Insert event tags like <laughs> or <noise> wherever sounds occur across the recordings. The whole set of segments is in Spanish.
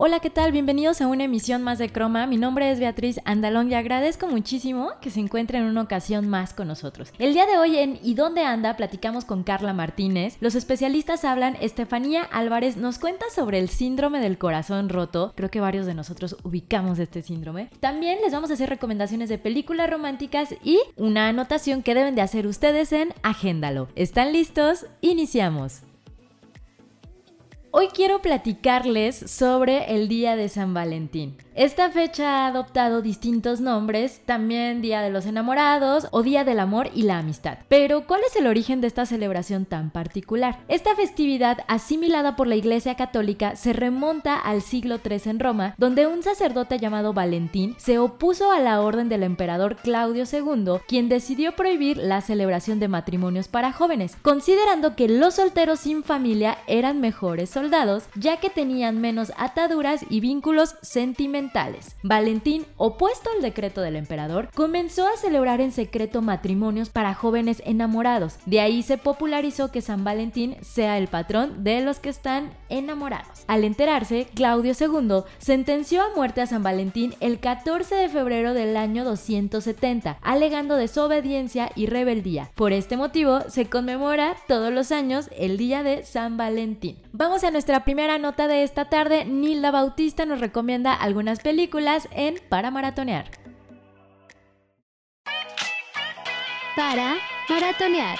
Hola, ¿qué tal? Bienvenidos a una emisión más de Croma. Mi nombre es Beatriz Andalón y agradezco muchísimo que se encuentren en una ocasión más con nosotros. El día de hoy en ¿Y dónde anda? platicamos con Carla Martínez. Los especialistas hablan, Estefanía Álvarez nos cuenta sobre el síndrome del corazón roto. Creo que varios de nosotros ubicamos este síndrome. También les vamos a hacer recomendaciones de películas románticas y una anotación que deben de hacer ustedes en Agéndalo. ¿Están listos? Iniciamos. Hoy quiero platicarles sobre el Día de San Valentín. Esta fecha ha adoptado distintos nombres, también Día de los Enamorados o Día del Amor y la Amistad. Pero, ¿cuál es el origen de esta celebración tan particular? Esta festividad, asimilada por la Iglesia Católica, se remonta al siglo III en Roma, donde un sacerdote llamado Valentín se opuso a la orden del emperador Claudio II, quien decidió prohibir la celebración de matrimonios para jóvenes, considerando que los solteros sin familia eran mejores soldados, ya que tenían menos ataduras y vínculos sentimentales Valentín, opuesto al decreto del emperador, comenzó a celebrar en secreto matrimonios para jóvenes enamorados. De ahí se popularizó que San Valentín sea el patrón de los que están enamorados. Al enterarse, Claudio II sentenció a muerte a San Valentín el 14 de febrero del año 270, alegando desobediencia y rebeldía. Por este motivo, se conmemora todos los años el día de San Valentín. Vamos a nuestra primera nota de esta tarde. Nilda Bautista nos recomienda algunas películas en Para Maratonear. Para Maratonear.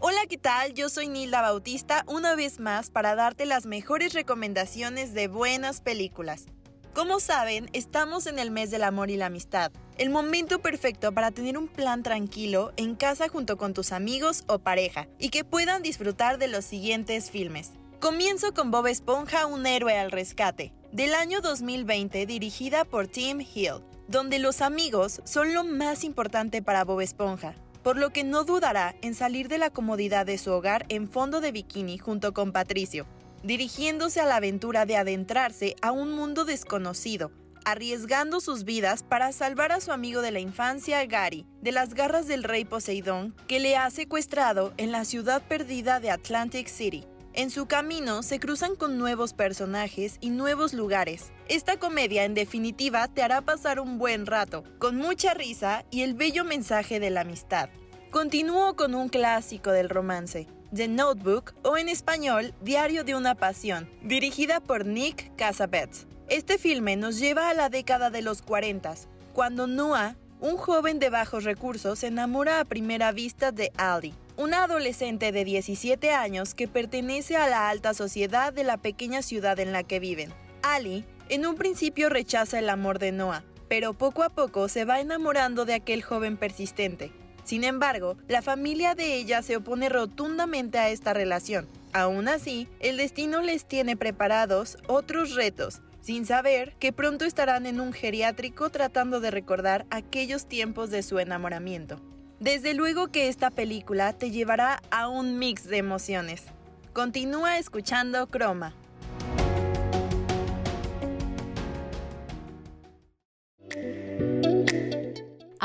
Hola, ¿qué tal? Yo soy Nilda Bautista una vez más para darte las mejores recomendaciones de buenas películas. Como saben, estamos en el mes del amor y la amistad, el momento perfecto para tener un plan tranquilo en casa junto con tus amigos o pareja y que puedan disfrutar de los siguientes filmes. Comienzo con Bob Esponja, un héroe al rescate, del año 2020 dirigida por Tim Hill, donde los amigos son lo más importante para Bob Esponja, por lo que no dudará en salir de la comodidad de su hogar en fondo de bikini junto con Patricio, dirigiéndose a la aventura de adentrarse a un mundo desconocido, arriesgando sus vidas para salvar a su amigo de la infancia, Gary, de las garras del rey Poseidón, que le ha secuestrado en la ciudad perdida de Atlantic City. En su camino se cruzan con nuevos personajes y nuevos lugares. Esta comedia en definitiva te hará pasar un buen rato, con mucha risa y el bello mensaje de la amistad. Continúo con un clásico del romance, The Notebook o en español Diario de una Pasión, dirigida por Nick Cassavetes. Este filme nos lleva a la década de los 40, cuando Noah, un joven de bajos recursos, se enamora a primera vista de Ali, una adolescente de 17 años que pertenece a la alta sociedad de la pequeña ciudad en la que viven. Ali, en un principio rechaza el amor de Noah, pero poco a poco se va enamorando de aquel joven persistente. Sin embargo, la familia de ella se opone rotundamente a esta relación. Aún así, el destino les tiene preparados otros retos, sin saber que pronto estarán en un geriátrico tratando de recordar aquellos tiempos de su enamoramiento. Desde luego que esta película te llevará a un mix de emociones. Continúa escuchando Croma.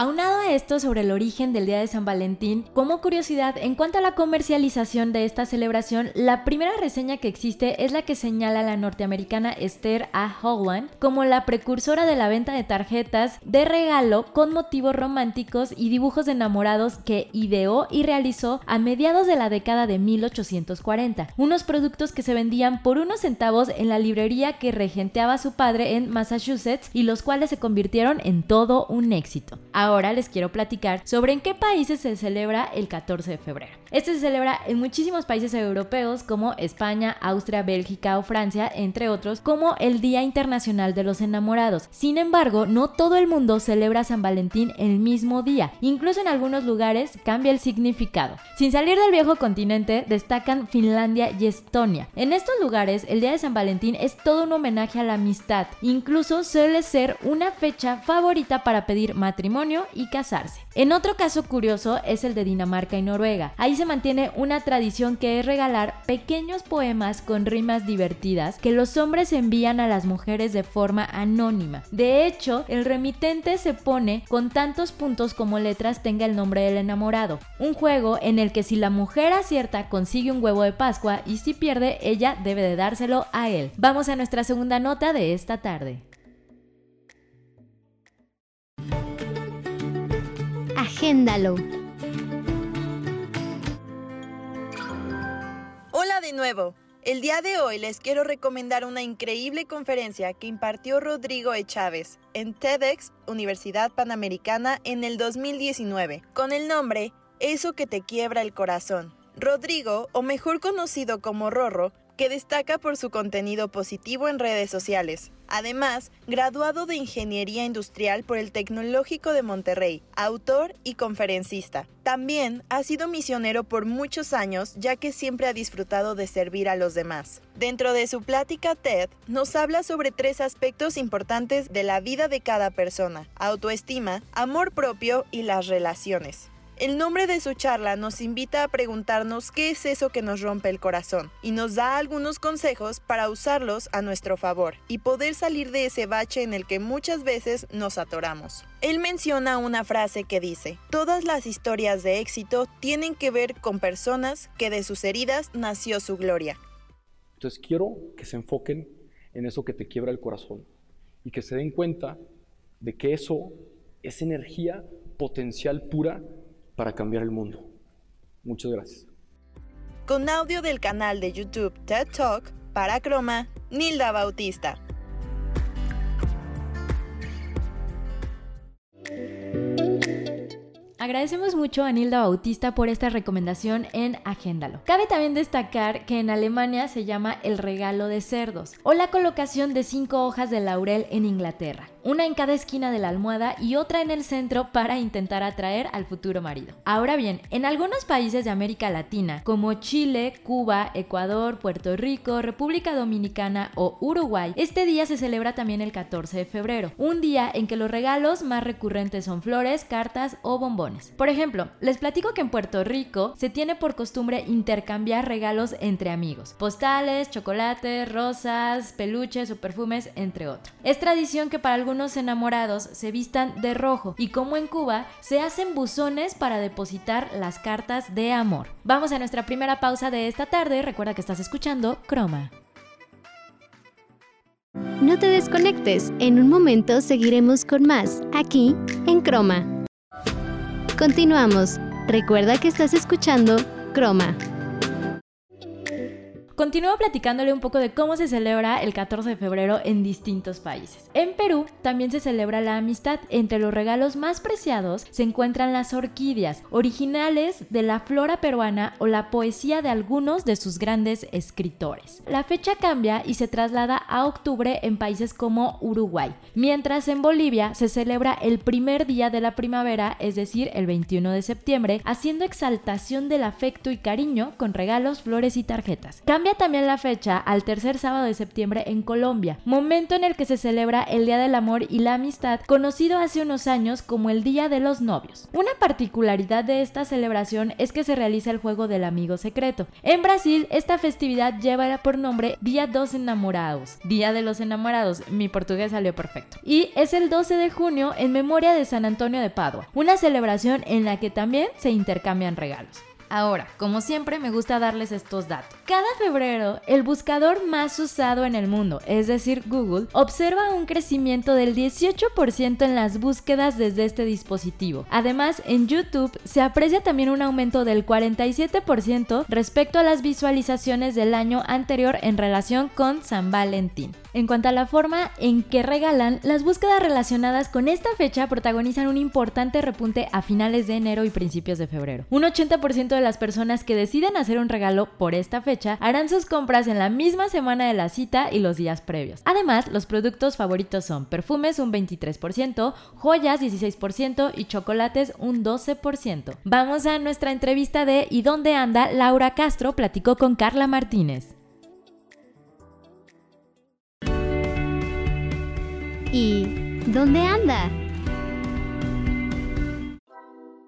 Aunado a esto sobre el origen del Día de San Valentín, como curiosidad, en cuanto a la comercialización de esta celebración, la primera reseña que existe es la que señala la norteamericana Esther A. Howland como la precursora de la venta de tarjetas de regalo con motivos románticos y dibujos de enamorados que ideó y realizó a mediados de la década de 1840, unos productos que se vendían por unos centavos en la librería que regenteaba su padre en Massachusetts y los cuales se convirtieron en todo un éxito. Ahora les quiero platicar sobre en qué países se celebra el 14 de febrero. Este se celebra en muchísimos países europeos como España, Austria, Bélgica o Francia, entre otros, como el Día Internacional de los Enamorados. Sin embargo, no todo el mundo celebra San Valentín el mismo día, incluso en algunos lugares cambia el significado. Sin salir del viejo continente, destacan Finlandia y Estonia. En estos lugares, el Día de San Valentín es todo un homenaje a la amistad, incluso suele ser una fecha favorita para pedir matrimonio y casarse. En otro caso curioso es el de Dinamarca y Noruega. Ahí se mantiene una tradición que es regalar pequeños poemas con rimas divertidas que los hombres envían a las mujeres de forma anónima. De hecho, el remitente se pone con tantos puntos como letras tenga el nombre del enamorado. Un juego en el que si la mujer acierta consigue un huevo de Pascua y si pierde ella debe de dárselo a él. Vamos a nuestra segunda nota de esta tarde. Hola de nuevo. El día de hoy les quiero recomendar una increíble conferencia que impartió Rodrigo E. Chávez en TEDx Universidad Panamericana en el 2019, con el nombre Eso que te quiebra el corazón. Rodrigo, o mejor conocido como Rorro, que destaca por su contenido positivo en redes sociales. Además, graduado de Ingeniería Industrial por el Tecnológico de Monterrey, autor y conferencista. También ha sido misionero por muchos años ya que siempre ha disfrutado de servir a los demás. Dentro de su plática TED, nos habla sobre tres aspectos importantes de la vida de cada persona, autoestima, amor propio y las relaciones. El nombre de su charla nos invita a preguntarnos qué es eso que nos rompe el corazón y nos da algunos consejos para usarlos a nuestro favor y poder salir de ese bache en el que muchas veces nos atoramos. Él menciona una frase que dice, todas las historias de éxito tienen que ver con personas que de sus heridas nació su gloria. Entonces quiero que se enfoquen en eso que te quiebra el corazón y que se den cuenta de que eso es energía potencial pura para cambiar el mundo. Muchas gracias. Con audio del canal de YouTube TED Talk, para Croma, Nilda Bautista. Agradecemos mucho a Nilda Bautista por esta recomendación en Agéndalo. Cabe también destacar que en Alemania se llama el regalo de cerdos o la colocación de cinco hojas de laurel en Inglaterra una en cada esquina de la almohada y otra en el centro para intentar atraer al futuro marido. Ahora bien, en algunos países de América Latina, como Chile, Cuba, Ecuador, Puerto Rico, República Dominicana o Uruguay, este día se celebra también el 14 de febrero, un día en que los regalos más recurrentes son flores, cartas o bombones. Por ejemplo, les platico que en Puerto Rico se tiene por costumbre intercambiar regalos entre amigos, postales, chocolates, rosas, peluches o perfumes, entre otros. Es tradición que para algunos enamorados se vistan de rojo y como en Cuba se hacen buzones para depositar las cartas de amor. Vamos a nuestra primera pausa de esta tarde, recuerda que estás escuchando Croma. No te desconectes, en un momento seguiremos con más, aquí en Croma. Continuamos, recuerda que estás escuchando Croma. Continúo platicándole un poco de cómo se celebra el 14 de febrero en distintos países. En Perú también se celebra la amistad. Entre los regalos más preciados se encuentran las orquídeas, originales de la flora peruana o la poesía de algunos de sus grandes escritores. La fecha cambia y se traslada a octubre en países como Uruguay, mientras en Bolivia se celebra el primer día de la primavera, es decir, el 21 de septiembre, haciendo exaltación del afecto y cariño con regalos, flores y tarjetas. También la fecha al tercer sábado de septiembre en Colombia, momento en el que se celebra el Día del Amor y la Amistad, conocido hace unos años como el Día de los Novios. Una particularidad de esta celebración es que se realiza el juego del amigo secreto. En Brasil, esta festividad lleva por nombre Día dos Enamorados. Día de los Enamorados, mi portugués salió perfecto. Y es el 12 de junio en memoria de San Antonio de Padua, una celebración en la que también se intercambian regalos. Ahora, como siempre, me gusta darles estos datos. Cada febrero, el buscador más usado en el mundo, es decir, Google, observa un crecimiento del 18% en las búsquedas desde este dispositivo. Además, en YouTube se aprecia también un aumento del 47% respecto a las visualizaciones del año anterior en relación con San Valentín. En cuanto a la forma en que regalan, las búsquedas relacionadas con esta fecha protagonizan un importante repunte a finales de enero y principios de febrero. Un 80% de las personas que deciden hacer un regalo por esta fecha harán sus compras en la misma semana de la cita y los días previos. Además, los productos favoritos son perfumes un 23%, joyas 16% y chocolates un 12%. Vamos a nuestra entrevista de ¿Y dónde anda? Laura Castro platicó con Carla Martínez. ¿Y dónde anda?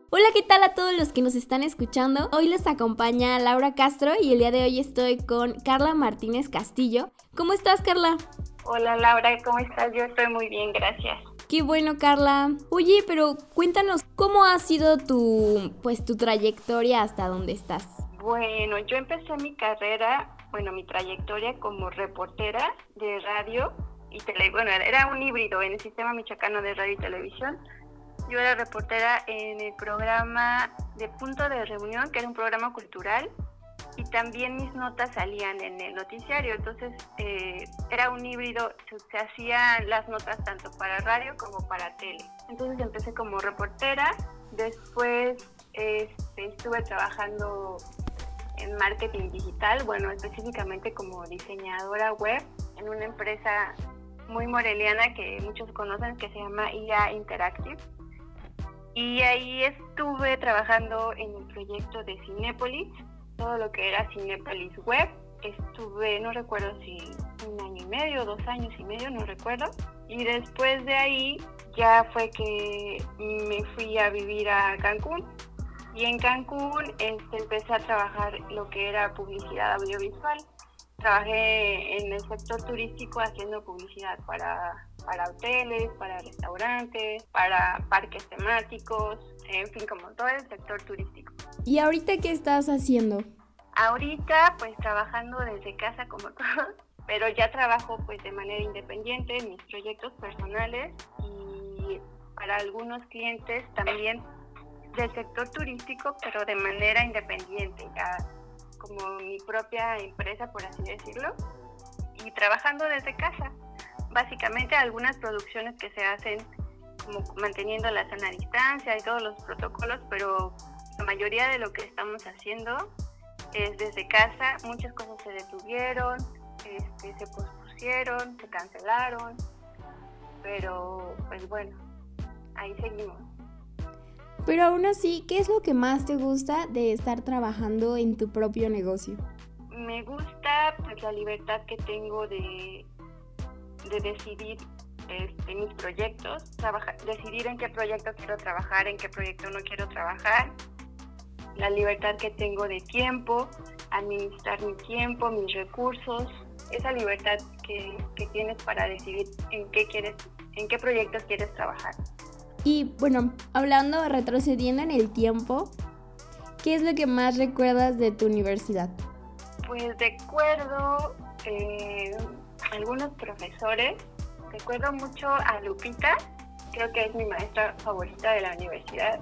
Hola, ¿qué tal a todos los que nos están escuchando? Hoy les acompaña Laura Castro y el día de hoy estoy con Carla Martínez Castillo. ¿Cómo estás, Carla? Hola, Laura, ¿cómo estás? Yo estoy muy bien, gracias. Qué bueno, Carla. Oye, pero cuéntanos cómo ha sido tu pues tu trayectoria hasta donde estás. Bueno, yo empecé mi carrera, bueno, mi trayectoria como reportera de radio y tele, bueno, era un híbrido en el sistema michoacano de radio y televisión. Yo era reportera en el programa de Punto de Reunión, que era un programa cultural, y también mis notas salían en el noticiario, entonces eh, era un híbrido, se, hacían las notas tanto para radio como para tele. Entonces empecé como reportera, después este, estuve trabajando en marketing digital, bueno, específicamente como diseñadora web en una empresa muy moreliana que muchos conocen que se llama IA Interactive. Y ahí estuve trabajando en el proyecto de Cinepolis, todo lo que era Cinepolis Web. Estuve, no recuerdo si un año y medio, dos años y medio, no recuerdo. Y después de ahí ya fue que me fui a vivir a Cancún. Y en Cancún este, empecé a trabajar lo que era publicidad audiovisual trabajé en el sector turístico haciendo publicidad para, para hoteles, para restaurantes, para parques temáticos, en fin, como todo el sector turístico. ¿Y ahorita qué estás haciendo? Ahorita pues trabajando desde casa como <laughs> todos, pero ya trabajo pues de manera independiente en mis proyectos personales y para algunos clientes también del sector turístico, pero de manera independiente. Ya como mi propia empresa, por así decirlo, y trabajando desde casa. Básicamente algunas producciones que se hacen como manteniendo la sana distancia y todos los protocolos, pero la mayoría de lo que estamos haciendo es desde casa. Muchas cosas se detuvieron, este, se pospusieron, se cancelaron, pero pues bueno, ahí seguimos. Pero aún así, ¿qué es lo que más te gusta de estar trabajando en tu propio negocio? Me gusta pues, la libertad que tengo de, de decidir este, mis proyectos, decidir en qué proyecto quiero trabajar, en qué proyecto no quiero trabajar, la libertad que tengo de tiempo, administrar mi tiempo, mis recursos, esa libertad que, que tienes para decidir en qué quieres, en qué proyectos quieres trabajar. Y bueno, hablando, retrocediendo en el tiempo, ¿qué es lo que más recuerdas de tu universidad? Pues recuerdo eh, algunos profesores, recuerdo mucho a Lupita, creo que es mi maestra favorita de la universidad,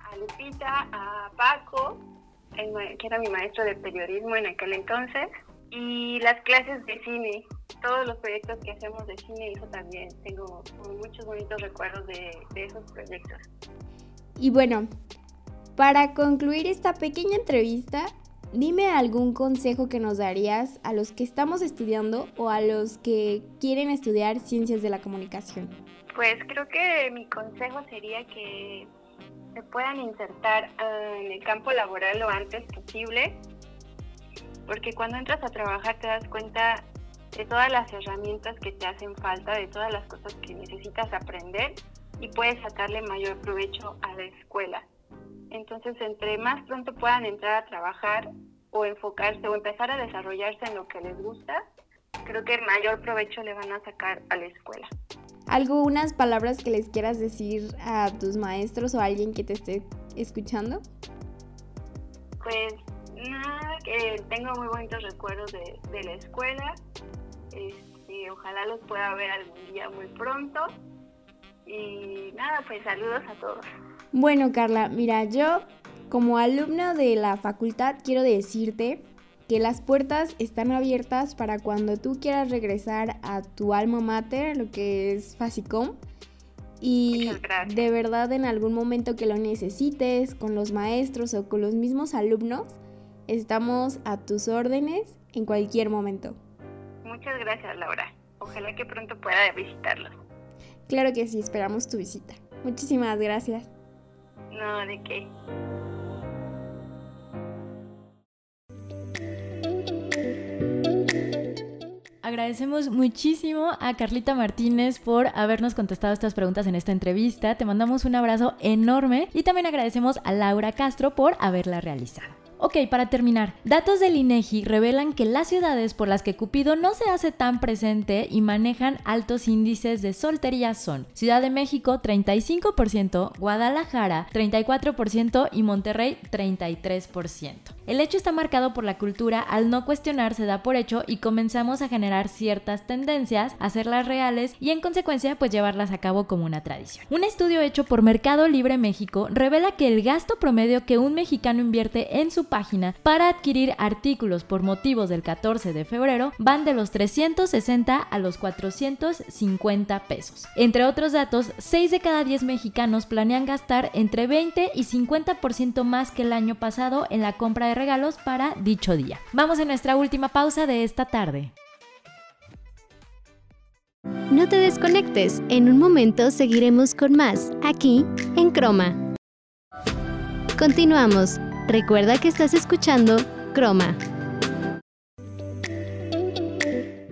a Lupita, a Paco, que era mi maestro de periodismo en aquel entonces, y las clases de cine, todos los proyectos que hacemos de cine, eso también tengo muchos bonitos recuerdos de, de esos proyectos. Y bueno, para concluir esta pequeña entrevista, dime algún consejo que nos darías a los que estamos estudiando o a los que quieren estudiar ciencias de la comunicación. Pues creo que mi consejo sería que se puedan insertar en el campo laboral lo antes posible porque cuando entras a trabajar te das cuenta de todas las herramientas que te hacen falta, de todas las cosas que necesitas aprender y puedes sacarle mayor provecho a la escuela. Entonces, entre más pronto puedan entrar a trabajar o enfocarse o empezar a desarrollarse en lo que les gusta, creo que mayor provecho le van a sacar a la escuela. ¿Algunas palabras que les quieras decir a tus maestros o a alguien que te esté escuchando? Pues Que tengo muy bonitos recuerdos de, la escuela. Este, ojalá los pueda ver algún día muy pronto. Y nada, pues saludos a todos. Bueno, Carla, mira, yo como alumna de la facultad quiero decirte que las puertas están abiertas para cuando tú quieras regresar a tu alma mater, lo que es Fasicom. Y de verdad en algún momento que lo necesites con los maestros o con los mismos alumnos, estamos a tus órdenes en cualquier momento. Muchas gracias Laura. Ojalá que pronto pueda visitarlos. Claro que sí, esperamos tu visita. Muchísimas gracias. No, de qué. Agradecemos muchísimo a Carlita Martínez por habernos contestado estas preguntas en esta entrevista. Te mandamos un abrazo enorme y también agradecemos a Laura Castro por haberla realizado. Ok, para terminar, datos del INEGI revelan que las ciudades por las que Cupido no se hace tan presente y manejan altos índices de soltería son Ciudad de México 35%, Guadalajara 34% y Monterrey 33%. El hecho está marcado por la cultura, al no cuestionar se da por hecho y comenzamos a generar ciertas tendencias, hacerlas reales y en consecuencia pues llevarlas a cabo como una tradición. Un estudio hecho por Mercado Libre México revela que el gasto promedio que un mexicano invierte en su página para adquirir artículos por motivos del 14 de febrero van de los 360 a los 450 pesos. Entre otros datos, 6 de cada 10 mexicanos planean gastar entre 20 y 50% más que el año pasado en la compra de regalos para dicho día. Vamos a nuestra última pausa de esta tarde. No te desconectes, en un momento seguiremos con más, aquí en Croma. Continuamos. Recuerda que estás escuchando Croma.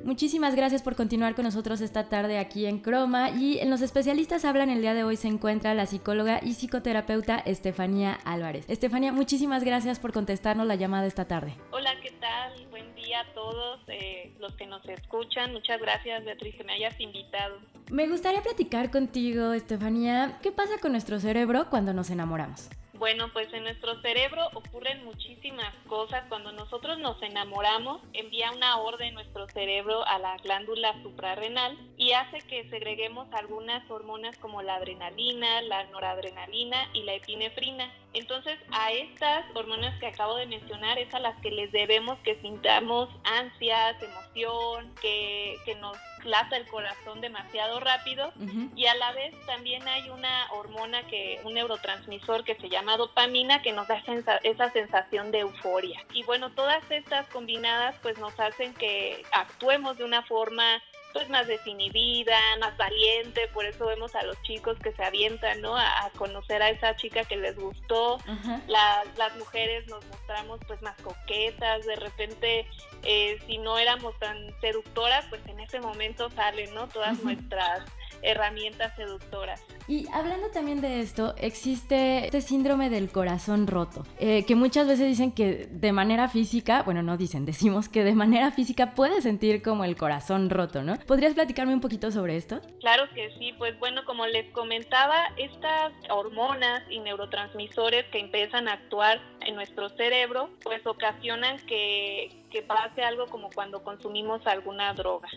Muchísimas gracias por continuar con nosotros esta tarde aquí en Croma y en los especialistas hablan el día de hoy se encuentra la psicóloga y psicoterapeuta Estefanía Álvarez. Estefanía, muchísimas gracias por contestarnos la llamada esta tarde. Hola, ¿qué tal? Buen día a todos eh, los que nos escuchan. Muchas gracias, Beatriz, que me hayas invitado. Me gustaría platicar contigo, Estefanía, ¿qué pasa con nuestro cerebro cuando nos enamoramos? Bueno, pues en nuestro cerebro ocurren muchísimas cosas. Cuando nosotros nos enamoramos, envía una orden nuestro cerebro a la glándula suprarrenal y hace que segreguemos algunas hormonas como la adrenalina, la noradrenalina y la epinefrina. Entonces, a estas hormonas que acabo de mencionar es a las que les debemos que sintamos ansias, emoción, que, que nos lata el corazón demasiado rápido. Y a la vez también hay una hormona que un neurotransmisor que se llama dopamina que nos da esa sensación de euforia. Y bueno todas estas combinadas pues nos hacen que actuemos de una forma pues más desinhibida, más valiente, por eso vemos a los chicos que se avientan, ¿no? A, conocer a esa chica que les gustó, las mujeres nos mostramos pues más coquetas, de repente eh, si no éramos tan seductoras, pues en ese momento salen, ¿no? Todas nuestras herramientas seductoras. Y hablando también de esto, existe este síndrome del corazón roto, eh, que muchas veces dicen que de manera física, bueno, no dicen, <laughs> decimos que de manera física puede sentir como el corazón roto, ¿no? ¿Podrías platicarme un poquito sobre esto? Claro que sí, pues bueno, como les comentaba, estas hormonas y neurotransmisores que empiezan a actuar en nuestro cerebro, pues ocasionan que, que pase algo como cuando consumimos alguna droga.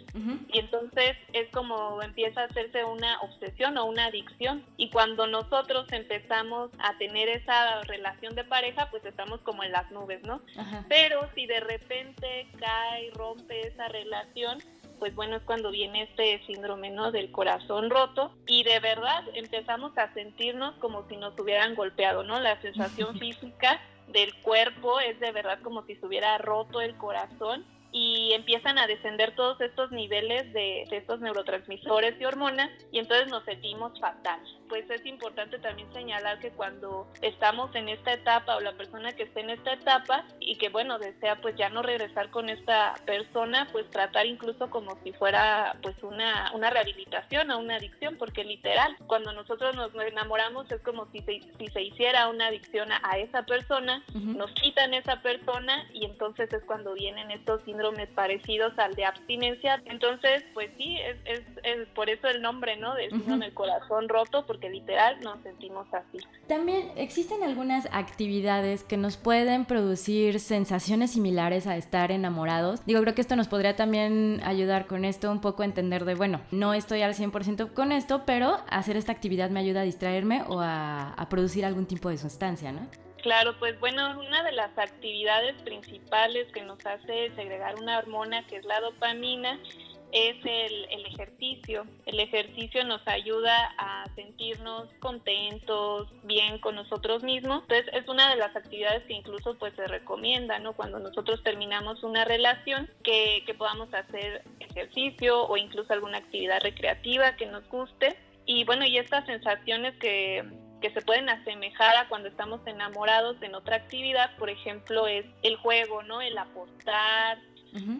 Y entonces es como empieza a hacerse una obsesión o una adicción. Y cuando nosotros empezamos a tener esa relación de pareja, pues estamos como en las nubes, ¿no? Pero si de repente cae, rompe esa relación, pues bueno, es cuando viene este síndrome ¿no? del corazón roto y de verdad empezamos a sentirnos como si nos hubieran golpeado, ¿no? La sensación <laughs> física del cuerpo es de verdad como si se hubiera roto el corazón y empiezan a descender todos estos niveles de, estos neurotransmisores y hormonas y entonces nos sentimos fatal. Pues es importante también señalar que cuando estamos en esta etapa o la persona que esté en esta etapa y que bueno desea pues ya no regresar con esta persona pues tratar incluso como si fuera pues una, una rehabilitación o una adicción porque literal cuando nosotros nos enamoramos es como si se, si se hiciera una adicción a, esa persona, nos quitan esa persona y entonces es cuando vienen estos síndromes parecidos al de abstinencia. Entonces, pues sí, es, es, por eso el nombre, ¿no? Del síndrome del corazón roto, porque literal nos sentimos así. También existen algunas actividades que nos pueden producir sensaciones similares a estar enamorados. Digo, creo que esto nos podría también ayudar con esto un poco a entender de, bueno, no estoy al 100% con esto, pero hacer esta actividad me ayuda a distraerme o a, a producir algún tipo de sustancia, ¿no? Claro, pues bueno, una de las actividades principales que nos hace segregar una hormona que es la dopamina es el, ejercicio. El ejercicio nos ayuda a sentirnos contentos, bien con nosotros mismos. Entonces es una de las actividades que incluso pues se recomienda, ¿no? Cuando nosotros terminamos una relación, que, que podamos hacer ejercicio o incluso alguna actividad recreativa que nos guste. Y bueno, y estas sensaciones que, que se pueden asemejar a cuando estamos enamorados en otra actividad, por ejemplo, es el juego, ¿no? El apostar,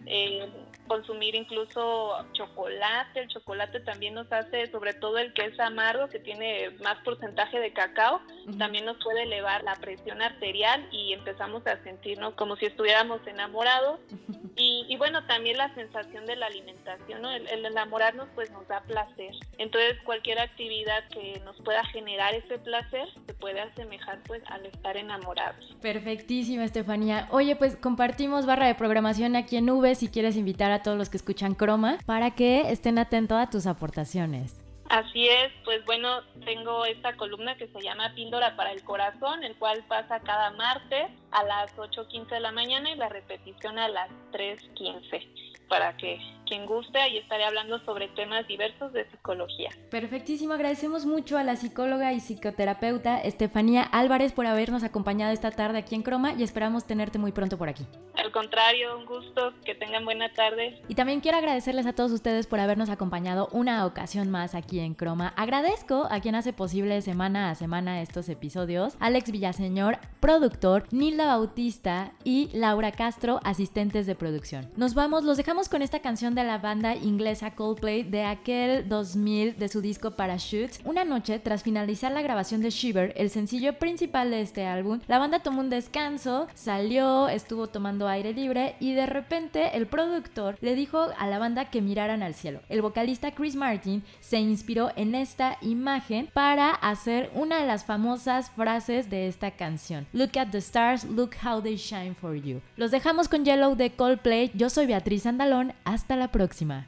eh, consumir incluso chocolate. El chocolate también nos hace, sobre todo el que es amargo, que tiene más porcentaje de cacao, también nos puede elevar la presión arterial y empezamos a sentirnos como si estuviéramos enamorados. <laughs> Y, bueno, también la sensación de la alimentación, ¿no? el, el, enamorarnos pues nos da placer. Entonces cualquier actividad que nos pueda generar ese placer se puede asemejar pues al estar enamorados. Perfectísima, Estefanía. Oye, pues compartimos barra de programación aquí en Nube si quieres invitar a todos los que escuchan Croma para que estén atentos a tus aportaciones. Así es, pues bueno, tengo esta columna que se llama Píldora para el Corazón, el cual pasa cada martes a las 8.15 de la mañana y la repetición a las 3.15 para que quien guste, ahí estaré hablando sobre temas diversos de psicología. Perfectísimo, agradecemos mucho a la psicóloga y psicoterapeuta Estefanía Álvarez por habernos acompañado esta tarde aquí en Croma y esperamos tenerte muy pronto por aquí. Al contrario, un gusto, que tengan buena tarde. Y también quiero agradecerles a todos ustedes por habernos acompañado una ocasión más aquí en Croma. Agradezco a quien hace posible semana a semana estos episodios, Alex Villaseñor, productor, Nilda Bautista y Laura Castro, asistentes de producción. Nos vamos, los dejamos con esta canción de la banda inglesa Coldplay de aquel 2000 de su disco Parachutes. Una noche, tras finalizar la grabación de Shiver, el sencillo principal de este álbum, la banda tomó un descanso, salió, estuvo tomando aire libre y de repente el productor le dijo a la banda que miraran al cielo. El vocalista Chris Martin se inspiró en esta imagen para hacer una de las famosas frases de esta canción. Look at the stars, look how they shine for you. Los dejamos con Yellow de Coldplay. Yo soy Beatriz Hasta la próxima.